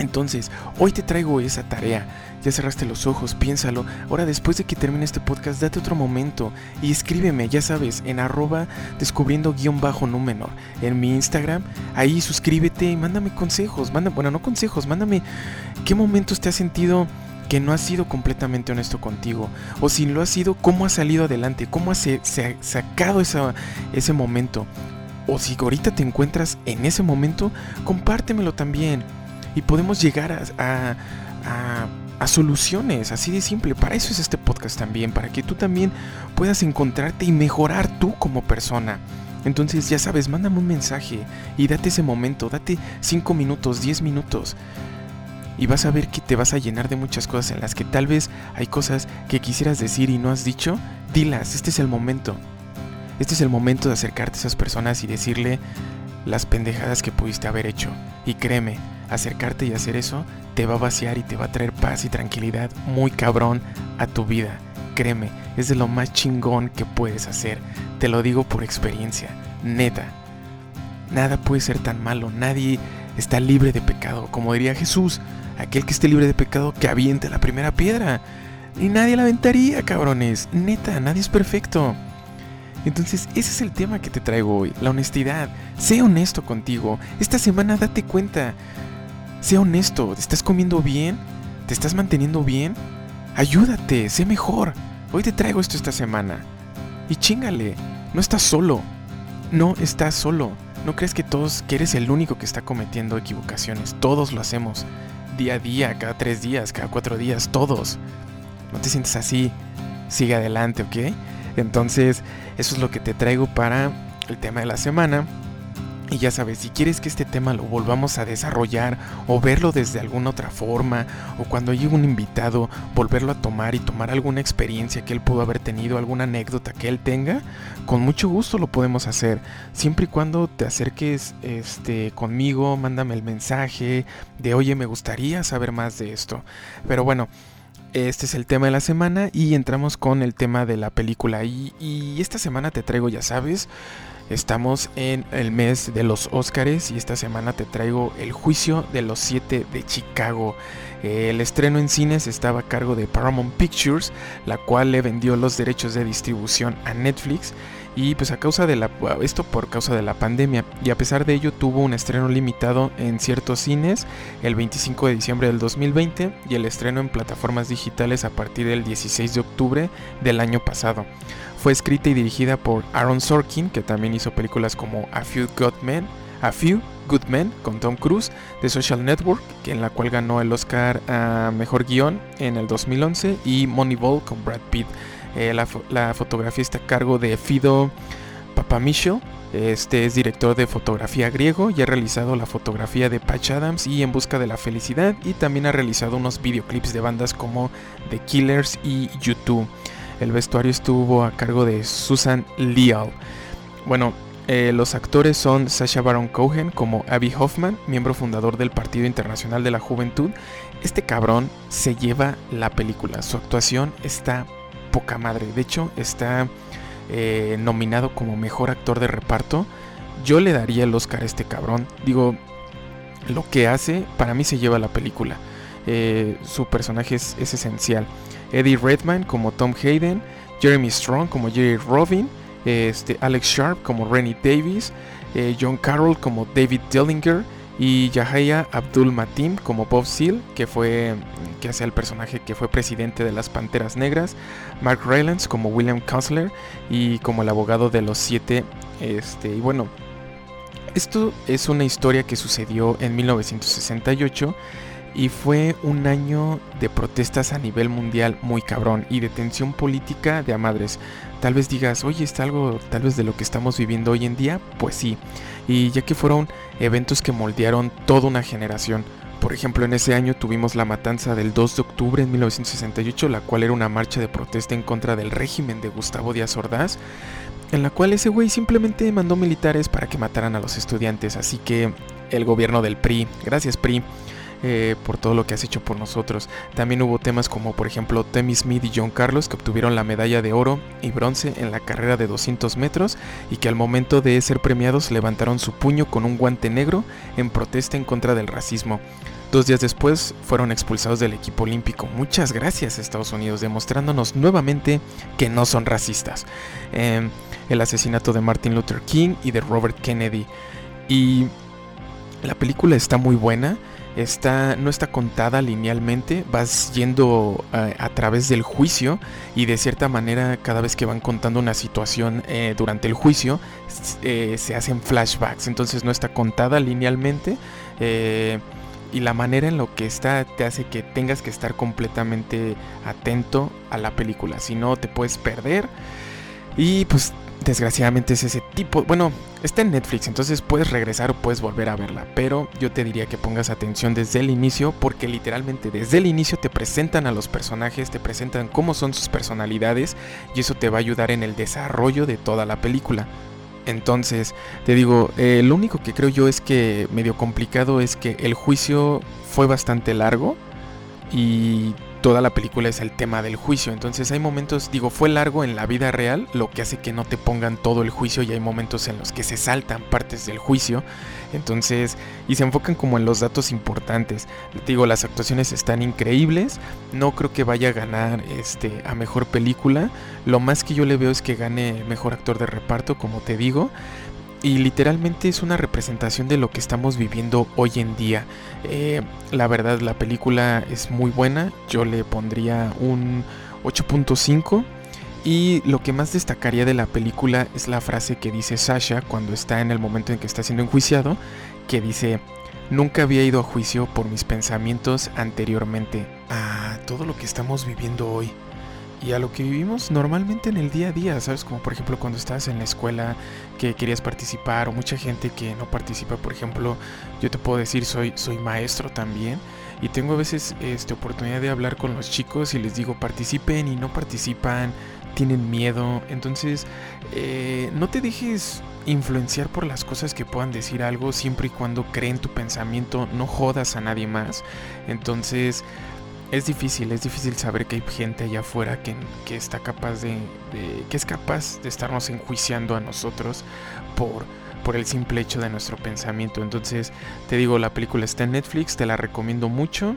Entonces, hoy te traigo esa tarea. Ya cerraste los ojos, piénsalo. Ahora, después de que termine este podcast, date otro momento y escríbeme, ya sabes, en arroba descubriendo guion bajo número en mi Instagram. Ahí suscríbete y mándame consejos. Manda, bueno, no consejos, mándame qué momentos te has sentido que no has sido completamente honesto contigo. O si lo has sido, cómo has salido adelante, cómo has se, ha sacado ese momento. O si ahorita te encuentras en ese momento, compártemelo también y podemos llegar a, a, a, soluciones, así de simple. Para eso es este podcast también, para que tú también puedas encontrarte y mejorar tú como persona. Entonces ya sabes, mándame un mensaje y date ese momento, date 5 minutos, 10 minutos. Y vas a ver que te vas a llenar de muchas cosas en las que tal vez hay cosas que quisieras decir y no has dicho. Dilas, este es el momento. Este es el momento de acercarte a esas personas y decirle las pendejadas que pudiste haber hecho. Y créeme, acercarte y hacer eso te va a vaciar y te va a traer paz y tranquilidad muy cabrón a tu vida. Créeme, es de lo más chingón que puedes hacer. Te lo digo por experiencia, neta. Nada puede ser tan malo, nadie está libre de pecado. Como diría Jesús, aquel que esté libre de pecado que aviente la primera piedra. Y nadie la aventaría, cabrones. Neta, nadie es perfecto. Entonces, ese es el tema que te traigo hoy, la honestidad. Sé honesto contigo. Esta semana date cuenta. Sé honesto, ¿te estás comiendo bien? ¿Te estás manteniendo bien? Ayúdate, sé mejor. Hoy te traigo esto esta semana. Y chingale, no estás solo. No estás solo. No crees que todos, que eres el único que está cometiendo equivocaciones. Todos lo hacemos. Día a día, cada tres días, cada cuatro días, todos. No te sientes así. Sigue adelante, ¿ok? Entonces, eso es lo que te traigo para el tema de la semana. Y ya sabes, si quieres que este tema lo volvamos a desarrollar o verlo desde alguna otra forma, o cuando llegue un invitado, volverlo a tomar y tomar alguna experiencia que él pudo haber tenido, alguna anécdota que él tenga, con mucho gusto lo podemos hacer. Siempre y cuando te acerques este, conmigo, mándame el mensaje de oye, me gustaría saber más de esto. Pero bueno. Este es el tema de la semana y entramos con el tema de la película. Y, esta semana te traigo, ya sabes, Estamos en el mes de los Óscares y esta semana te traigo el juicio de los siete de Chicago. El estreno en cines estaba a cargo de Paramount Pictures, la cual le vendió los derechos de distribución a Netflix y pues a causa de la esto por causa de la pandemia y a pesar de ello tuvo un estreno limitado en ciertos cines el 25 de diciembre del 2020 y el estreno en plataformas digitales a partir del 16 de octubre del año pasado. Fue escrita y dirigida por Aaron Sorkin, que también hizo películas como A Few Good Men, A Few Good Men con Tom Cruise, The Social Network, en la cual ganó el Oscar a Mejor Guión en el 2011, y Moneyball con Brad Pitt. Eh, la, fotografía está a cargo de Fido Papamichel. Este es director de fotografía griego y ha realizado la fotografía de Patch Adams y En Busca de la Felicidad y también ha realizado unos videoclips de bandas como The Killers y YouTube. El vestuario estuvo a cargo de Susan Leal. Bueno, Eh, los actores son Sasha Baron Cohen como Abby Hoffman, miembro fundador del Partido Internacional de la Juventud. Este cabrón se lleva la película. Su actuación está poca madre. De hecho, está eh, nominado como mejor actor de reparto. Yo le daría el Oscar a este cabrón. Digo, lo que hace, para mí se lleva la película. Eh, su personaje es, esencial. Eddie Redmayne como Tom Hayden, Jeremy Strong como Jerry Robin, este, Alex Sharp como Rennie Davis, eh, John Carroll como David Dillinger y Yahya Abdul Matim como Bob Seal, que fue que el personaje que fue presidente de las Panteras Negras, Mark Rylance como William Costler y como el abogado de los siete. Este, y bueno, esto es una historia que sucedió en 1968 y fue un año de protestas a nivel mundial muy cabrón y de tensión política de a madres. Tal vez digas, oye, está algo tal vez de lo que estamos viviendo hoy en día, pues sí. Y ya que fueron eventos que moldearon toda una generación. Por ejemplo, en ese año tuvimos la matanza del 2 de octubre en 1968, la cual era una marcha de protesta en contra del régimen de Gustavo Díaz Ordaz, en la cual ese güey simplemente mandó militares para que mataran a los estudiantes. Así que el gobierno del PRI, gracias PRI, eh, por todo lo que has hecho por nosotros. También hubo temas como por ejemplo Temi Smith y John Carlos que obtuvieron la medalla de oro y bronce en la carrera de 200 metros y que al momento de ser premiados levantaron su puño con un guante negro en protesta en contra del racismo. Dos días después fueron expulsados del equipo olímpico. Muchas gracias Estados Unidos, demostrándonos nuevamente que no son racistas. Em, el asesinato de Martin Luther King y de Robert Kennedy. Y la película está muy buena no está contada linealmente, vas yendo eh, a, través del juicio y de cierta manera cada vez que van contando una situación eh, durante el juicio eh, se hacen flashbacks, entonces no está contada linealmente y la manera en lo que está te hace que tengas que estar completamente atento a la película, si no te puedes perder. Y pues desgraciadamente es ese tipo. Bueno, está en Netflix, entonces puedes regresar o puedes volver a verla. Pero yo te diría que pongas atención desde el inicio, porque literalmente desde el inicio te presentan a los personajes, te presentan cómo son sus personalidades, y eso te va a ayudar en el desarrollo de toda la película. Entonces, te digo, eh, lo único que creo yo es que medio complicado es que el juicio fue bastante largo y toda la película es el tema del juicio. Entonces hay momentos, digo, fue largo en la vida real, lo que hace que no te pongan todo el juicio y hay momentos en los que se saltan partes del juicio. Entonces, y se enfocan como en los datos importantes. Digo, las actuaciones están increíbles. No creo que vaya a ganar este a mejor película. Lo más que yo le veo es que gane mejor actor de reparto, como te digo y literalmente es una representación de lo que estamos viviendo hoy en día. Eh, la verdad, la película es muy buena. Yo le pondría un 8.5. Y lo que más destacaría de la película es la frase que dice Sasha cuando está en el momento en que está siendo enjuiciado, que dice, nunca había ido a juicio por mis pensamientos anteriormente a todo lo que estamos viviendo hoy y a lo que vivimos normalmente en el día a día, ¿sabes? Como por ejemplo cuando estás en la escuela que querías participar o mucha gente que no participa, por ejemplo, yo te puedo decir, soy, soy maestro también y tengo a veces esta oportunidad de hablar con los chicos y les digo participen y no participan, tienen miedo, entonces eh, no te dejes influenciar por las cosas que puedan decir algo siempre y cuando creen tu pensamiento, no jodas a nadie más, entonces es difícil, es difícil saber que hay gente allá afuera que, que está capaz de, que es capaz de estarnos enjuiciando a nosotros por, por el simple hecho de nuestro pensamiento. Entonces, te digo, la película está en Netflix, te la recomiendo mucho.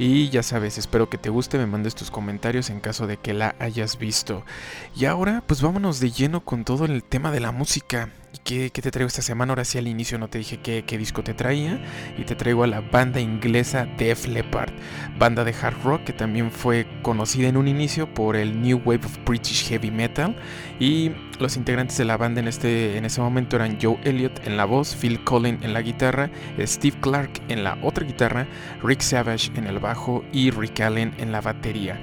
Y ya sabes, espero que te guste, me mandes tus comentarios en caso de que la hayas visto. Y ahora, pues vámonos de lleno con todo el tema de la música. ¿Y qué, te traigo esta semana? Ahora sí al inicio no te dije qué, disco te traía. Y te traigo a la banda inglesa Def Leppard, banda de hard rock que también fue conocida en un inicio por el New Wave of British Heavy Metal. Y los integrantes de la banda en, este, en ese momento eran Joe Elliott en la voz, Phil Collin en la guitarra, Steve Clark en la otra guitarra, Rick Savage en el bajo y Rick Allen en la batería.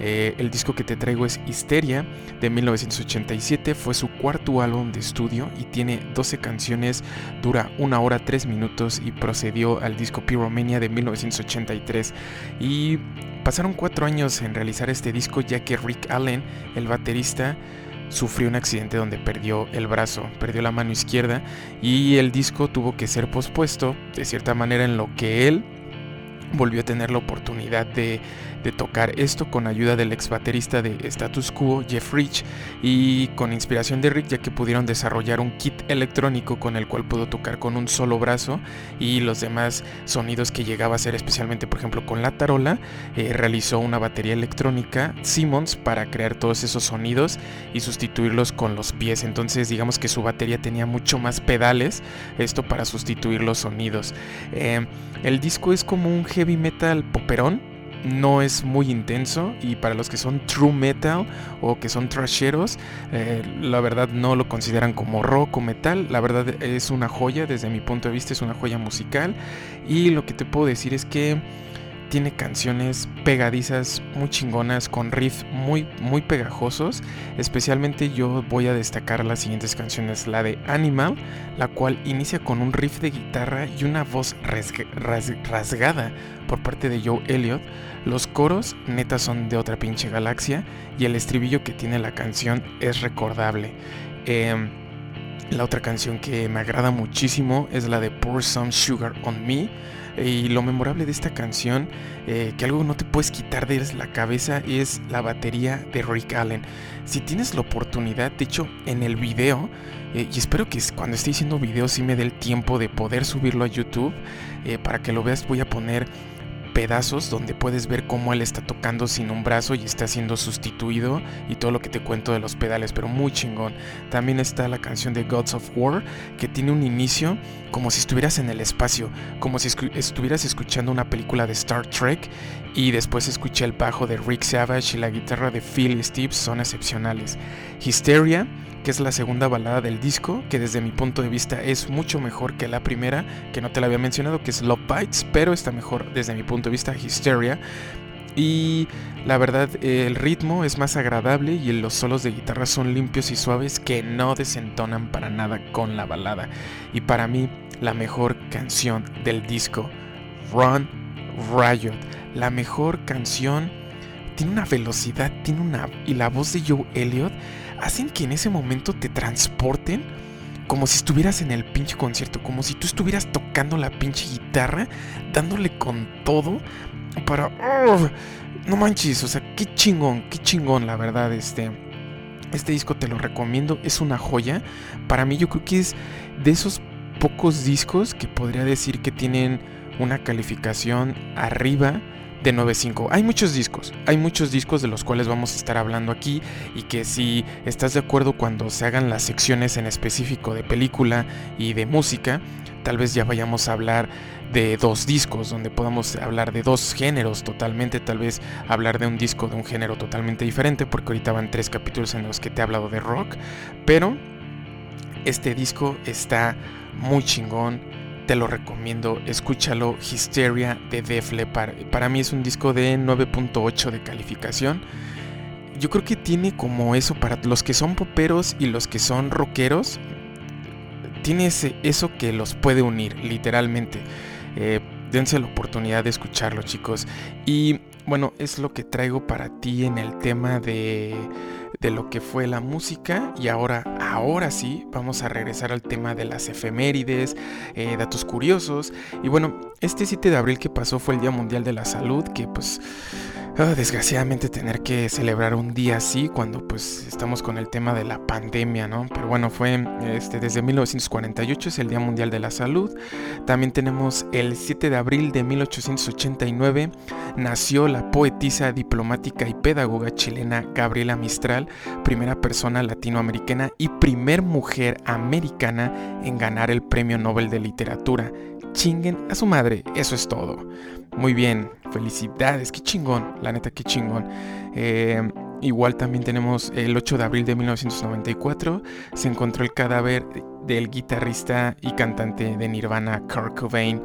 Eh, el disco que te traigo es Histeria de 1987, fue su cuarto álbum de estudio y tiene 12 canciones, dura una hora 3 minutos y procedió al disco Pyromania de 1983. Y pasaron 4 años en realizar este disco ya que Rick Allen, el baterista, sufrió un accidente donde perdió el brazo, perdió la mano izquierda y el disco tuvo que ser pospuesto de cierta manera en lo que él volvió a tener la oportunidad de, tocar esto con ayuda del ex baterista de Status Quo, Jeff Rich, y con inspiración de Rick, ya que pudieron desarrollar un kit electrónico con el cual pudo tocar con un solo brazo y los demás sonidos que llegaba a ser, especialmente por ejemplo con la tarola, eh, realizó una batería electrónica Simmons para crear todos esos sonidos y sustituirlos con los pies. Entonces, digamos que su batería tenía mucho más pedales, esto para sustituir los sonidos. Eh, el disco es como un heavy metal poperón. No es muy intenso y para los que son true metal o que son trasheros, eh, la verdad no lo consideran como rock o metal. La verdad es una joya, desde mi punto de vista es una joya musical. Y lo que te puedo decir es que tiene canciones pegadizas muy chingonas con riffs muy muy pegajosos. Especialmente yo voy a destacar las siguientes canciones. La de Animal la cual inicia con un riff de guitarra y una voz rasgada por parte de Joe Elliott. Los coros neta son de otra pinche galaxia y el estribillo que tiene la canción es recordable. Em, la otra canción que me agrada muchísimo es la de Pour Some Sugar on Me y lo memorable de esta canción, eh, que algo no te puedes quitar de la cabeza, es la batería de Rick Allen. Si tienes la oportunidad, de hecho, en el video, eh, y espero que cuando esté haciendo video sí me dé el tiempo de poder subirlo a YouTube, eh, para que lo veas voy a poner pedazos donde puedes ver cómo él está tocando sin un brazo y está siendo sustituido y todo lo que te cuento de los pedales, pero muy chingón. También está la canción de Gods of War que tiene un inicio como si estuvieras en el espacio, como si estuvieras escuchando una película de Star Trek y después escuché el bajo de Rick Savage y la guitarra de Phil Steve son excepcionales. Hysteria que es la segunda balada del disco, que desde mi punto de vista es mucho mejor que la primera, que no te la había mencionado, que es Love Bites, pero está mejor desde mi punto de vista Hysteria. Y la verdad, el ritmo es más agradable y los solos de guitarra son limpios y suaves que no desentonan para nada con la balada. Y para mí, la mejor canción del disco, Run Riot. La mejor canción tiene una velocidad, tiene una. y la voz de Joe Elliott hacen que en ese momento te transporten como si estuvieras en el pinche concierto, como si tú estuvieras tocando la pinche guitarra, dándole con todo para... no manches, o sea, qué chingón, qué chingón, la verdad, este... Este disco te lo recomiendo, es una joya. Para mí yo creo que es de esos pocos discos que podría decir que tienen una calificación arriba de 9.5. Hay muchos discos, hay muchos discos de los cuales vamos a estar hablando aquí y que si estás de acuerdo cuando se hagan las secciones en específico de película y de música, tal vez ya vayamos a hablar de dos discos, donde podamos hablar de dos géneros totalmente, tal vez hablar de un disco de un género totalmente diferente, porque ahorita van tres capítulos en los que te he hablado de rock, pero este disco está muy chingón te lo recomiendo, escúchalo, Hysteria de Def Leppard. Para mí es un disco de 9.8 de calificación. Yo creo que tiene como eso para los que son poperos y los que son rockeros. Tiene ese, eso que los puede unir, literalmente. Eh, dense la oportunidad de escucharlo, chicos. Y bueno, es lo que traigo para ti en el tema de de lo que fue la música y ahora, ahora sí, vamos a regresar al tema de las efemérides, eh, datos curiosos. Y bueno, este 7 de abril que pasó fue el Día Mundial de la Salud, que pues Ah, desgraciadamente tener que celebrar un día así cuando pues estamos con el tema de la pandemia, ¿no? Pero bueno, fue este, desde 1948 es el Día Mundial de la Salud. También tenemos el 7 de abril de 1889 nació la poetisa, diplomática y pedagoga chilena Gabriela Mistral, primera persona latinoamericana y primer mujer americana en ganar el Premio Nobel de Literatura. Chinguen a su madre, eso es todo. Muy bien, felicidades, qué chingón, la neta, qué chingón. Eh, igual también tenemos el 8 de abril de 1994, se encontró el cadáver del guitarrista y cantante de Nirvana, Kurt Cobain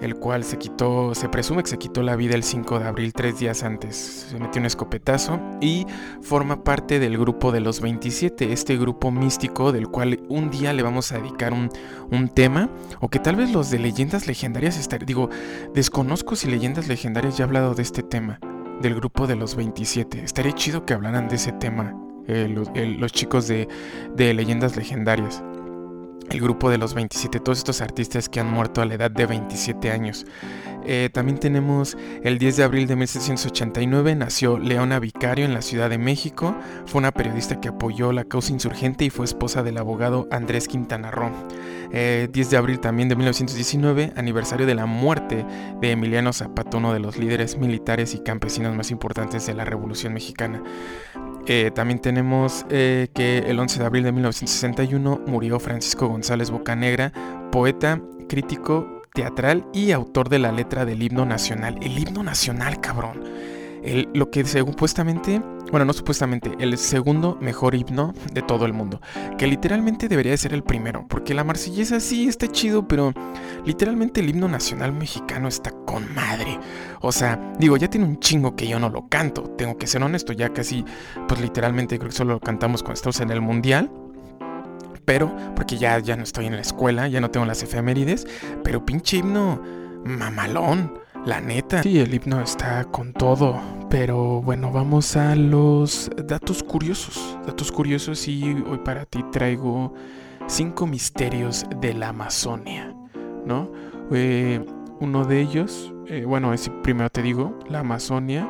el cual se quitó, se presume que se quitó la vida el 5 de abril, tres días antes. Se metió un escopetazo y forma parte del grupo de los 27, este grupo místico del cual un día le vamos a dedicar un, tema, o que tal vez los de leyendas legendarias, estar, digo, desconozco si leyendas legendarias ya ha hablado de este tema, del grupo de los 27. Estaría chido que hablaran de ese tema eh, los, el- los chicos de, de Leyendas Legendarias. El grupo de los 27, todos estos artistas que han muerto a la edad de 27 años. Eh, también tenemos el 10 de abril de 1789, nació Leona Vicario en la Ciudad de México. Fue una periodista que apoyó la causa insurgente y fue esposa del abogado Andrés Quintana Roo. Eh, 10 de abril también de 1919, aniversario de la muerte de Emiliano Zapata, uno de los líderes militares y campesinos más importantes de la Revolución Mexicana. Eh, también tenemos eh, que el 11 de abril de 1961 murió Francisco González Bocanegra, poeta, crítico teatral y autor de la letra del himno nacional. El himno nacional, cabrón. El- lo que supuestamente, bueno, no supuestamente, el segundo mejor himno de todo el mundo. Que literalmente debería de ser el primero. Porque la marsellesa sí está chido, pero literalmente el himno nacional mexicano está con madre. O sea, digo, ya tiene un chingo que yo no lo canto. Tengo que ser honesto, ya casi, pues literalmente creo que solo lo cantamos cuando estamos en el mundial. Pero, porque ya, ya no estoy en la escuela, ya no tengo las efemérides. Pero pinche himno mamalón, la neta. Sí, el himno está con todo. Pero bueno, vamos a los datos curiosos. Datos curiosos y hoy para ti traigo cinco misterios de la Amazonia, ¿no? Eh, uno de ellos, eh, bueno, es, primero te digo, la Amazonia,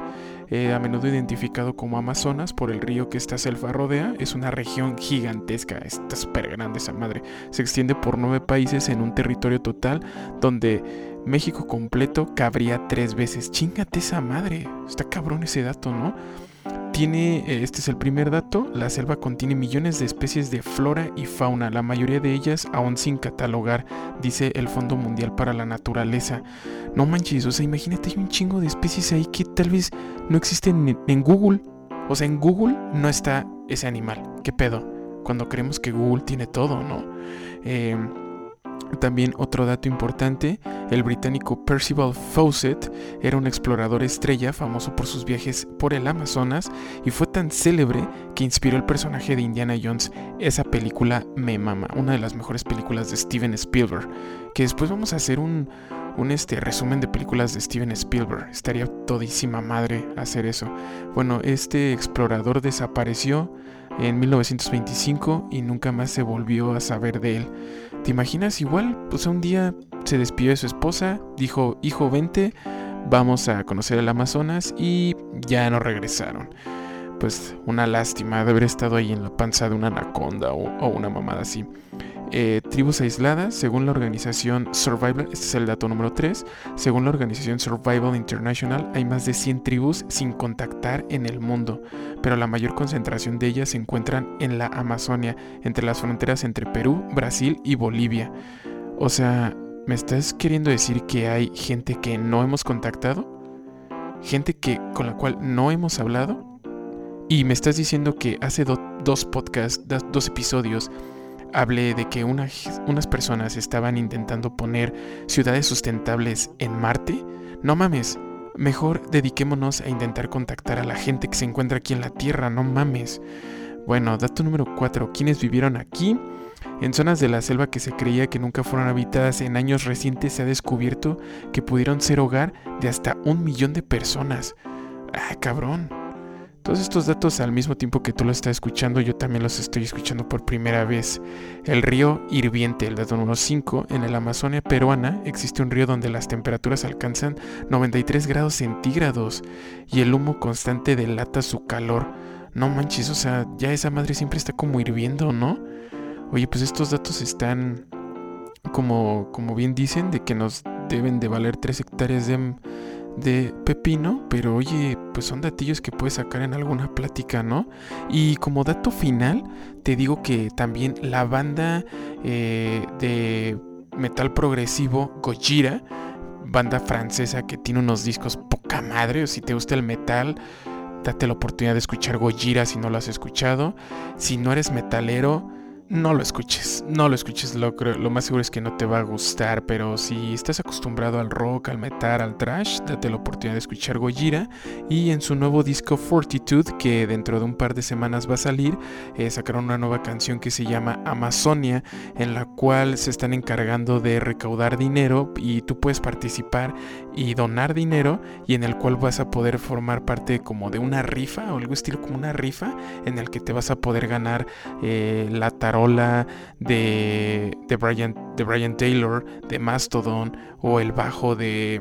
eh, a menudo identificado como Amazonas por el río que esta selva rodea, es una región gigantesca, está súper grande esa madre. Se extiende por nueve países en un territorio total donde México completo cabría tres veces. Chingate esa madre, está cabrón ese dato, ¿no? Tiene, eh, este es el primer dato, la selva contiene millones de especies de flora y fauna, la mayoría de ellas aún sin catalogar, dice el Fondo Mundial para la Naturaleza. No manches, o sea, imagínate, hay un chingo de especies ahí que tal vez no existen en Google. O sea, en Google no está ese animal. ¿Qué pedo? Cuando creemos que Google tiene todo, ¿no? Eh, también otro dato importante, el británico Percival Fawcett era un explorador estrella famoso por sus viajes por el Amazonas y fue tan célebre que inspiró el personaje de Indiana Jones. Esa película me mama, una de las mejores películas de Steven Spielberg, que después vamos a hacer un, un este, resumen de películas de Steven Spielberg. Estaría todísima madre hacer eso. Bueno, este explorador desapareció en 1925 y nunca más se volvió a saber de él. ¿Te imaginas? Igual, pues un día se despidió de su esposa, dijo, hijo, vente, vamos a conocer el Amazonas y ya no regresaron. Pues una lástima de haber estado ahí en la panza de una anaconda o, una mamada así. Eh, tribus aisladas, según la organización Survival, este es el dato número 3, según la organización Survival International, hay más de 100 tribus sin contactar en el mundo, pero la mayor concentración de ellas se encuentran en la Amazonia, entre las fronteras entre Perú, Brasil y Bolivia. O sea, ¿me estás queriendo decir que hay gente que no hemos contactado? ¿Gente que con la cual no hemos hablado? Y me estás diciendo que hace do- dos podcasts, dos episodios, hablé de que una- unas personas estaban intentando poner ciudades sustentables en Marte. No mames, mejor dediquémonos a intentar contactar a la gente que se encuentra aquí en la Tierra, no mames. Bueno, dato número 4. ¿Quiénes vivieron aquí? En zonas de la selva que se creía que nunca fueron habitadas en años recientes se ha descubierto que pudieron ser hogar de hasta un millón de personas. Ah, cabrón. Todos estos datos al mismo tiempo que tú lo estás escuchando, yo también los estoy escuchando por primera vez. El río Hirviente, el dato número 5, en el Amazonia peruana existe un río donde las temperaturas alcanzan 93 grados centígrados y el humo constante delata su calor. No manches, o sea, ya esa madre siempre está como hirviendo, ¿no? Oye, pues estos datos están como, como bien dicen, de que nos deben de valer 3 hectáreas de, de pepino, pero oye, pues son datillos que puedes sacar en alguna plática, ¿no? Y como dato final, te digo que también la banda eh, de metal progresivo Gojira, banda francesa que tiene unos discos poca madre, si te gusta el metal, date la oportunidad de escuchar Gojira si no lo has escuchado. Si no eres metalero, no lo escuches, no lo escuches, lo, lo más seguro es que no te va a gustar, pero si estás acostumbrado al rock, al metal, al trash, date la oportunidad de escuchar Gojira y en su nuevo disco Fortitude, que dentro de un par de semanas va a salir, eh, sacaron una nueva canción que se llama Amazonia, en la cual se están encargando de recaudar dinero y tú puedes participar y donar dinero y en el cual vas a poder formar parte como de una rifa o algo estilo como una rifa en el que te vas a poder ganar eh, la tarola de, de, Brian, de Brian Taylor, de Mastodon o el bajo de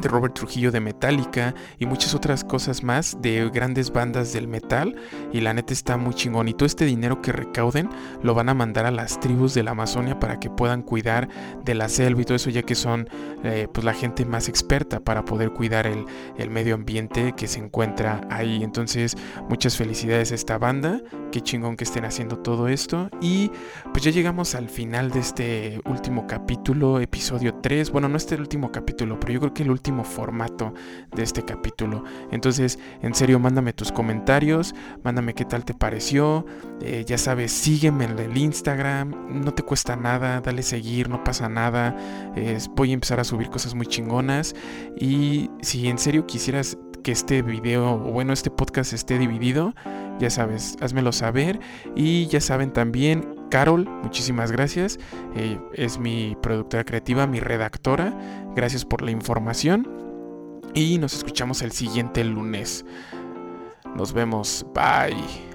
de Robert Trujillo de Metallica y muchas otras cosas más de grandes bandas del metal. Y la neta está muy chingón. Y todo este dinero que recauden lo van a mandar a las tribus de la Amazonia para que puedan cuidar de la selva y todo eso ya que son eh, pues la gente más experta para poder cuidar el, el, medio ambiente que se encuentra ahí. Entonces muchas felicidades a esta banda. Qué chingón que estén haciendo todo esto. Y pues ya llegamos al final de este último capítulo episodio 3 bueno no este el último capítulo pero yo creo que el último formato de este capítulo. Entonces, en serio, mándame tus comentarios, mándame qué tal te pareció. Eh, ya sabes, sígueme en el Instagram, no te cuesta nada, dale seguir, no pasa nada. voy a empezar a subir cosas muy chingonas. Y si en serio quisieras que este video, o bueno, este podcast esté dividido, ya sabes, házmelo saber. Y ya saben también, Carol, muchísimas gracias. Eh, es mi productora creativa, mi redactora. Gracias por la información. Y nos escuchamos el siguiente lunes. Nos vemos. Bye.